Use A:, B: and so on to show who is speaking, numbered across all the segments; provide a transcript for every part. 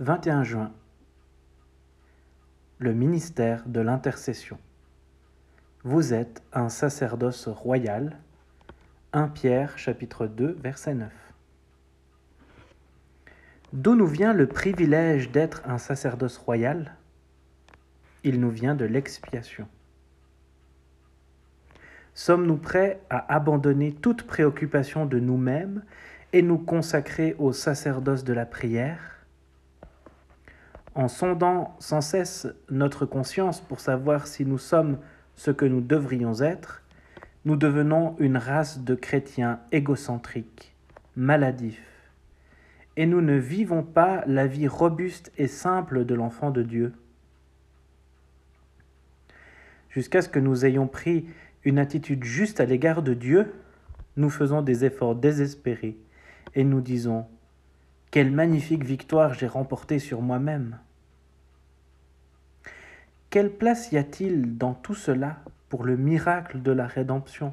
A: 21 juin. Le ministère de l'intercession. Vous êtes un sacerdoce royal. 1 Pierre chapitre 2 verset 9. D'où nous vient le privilège d'être un sacerdoce royal? Il nous vient de l'expiation. Sommes-nous prêts à abandonner toute préoccupation de nous-mêmes et nous consacrer au sacerdoce de la prière? En sondant sans cesse notre conscience pour savoir si nous sommes ce que nous devrions être, nous devenons une race de chrétiens égocentriques, maladifs, et nous ne vivons pas la vie robuste et simple de l'enfant de Dieu. Jusqu'à ce que nous ayons pris une attitude juste à l'égard de Dieu, nous faisons des efforts désespérés et nous disons Quelle magnifique victoire j'ai remportée sur moi-même Quelle place y a-t-il dans tout cela pour le miracle de la rédemption?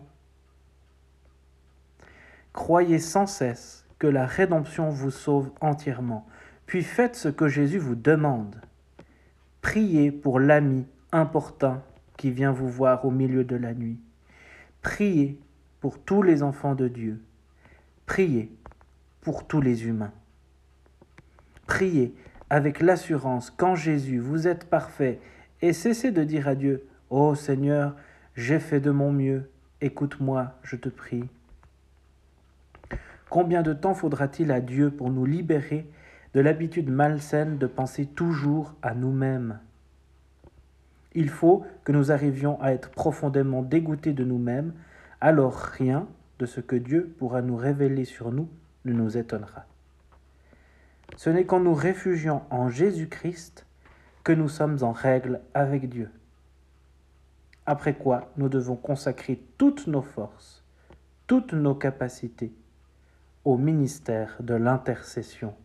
A: Croyez sans cesse que la rédemption vous sauve entièrement, puis faites ce que Jésus vous demande. Priez pour l'ami important qui vient vous voir au milieu de la nuit. Priez pour tous les enfants de Dieu. Priez pour tous les humains. Priez avec l'assurance qu'en Jésus vous êtes parfait et cessez de dire à Dieu, Ô oh Seigneur, j'ai fait de mon mieux, écoute-moi, je te prie. Combien de temps faudra-t-il à Dieu pour nous libérer de l'habitude malsaine de penser toujours à nous-mêmes? Il faut que nous arrivions à être profondément dégoûtés de nous-mêmes, alors rien de ce que Dieu pourra nous révéler sur nous ne nous étonnera. Ce n'est qu'en nous réfugiant en Jésus-Christ que nous sommes en règle avec Dieu. Après quoi, nous devons consacrer toutes nos forces, toutes nos capacités au ministère de l'intercession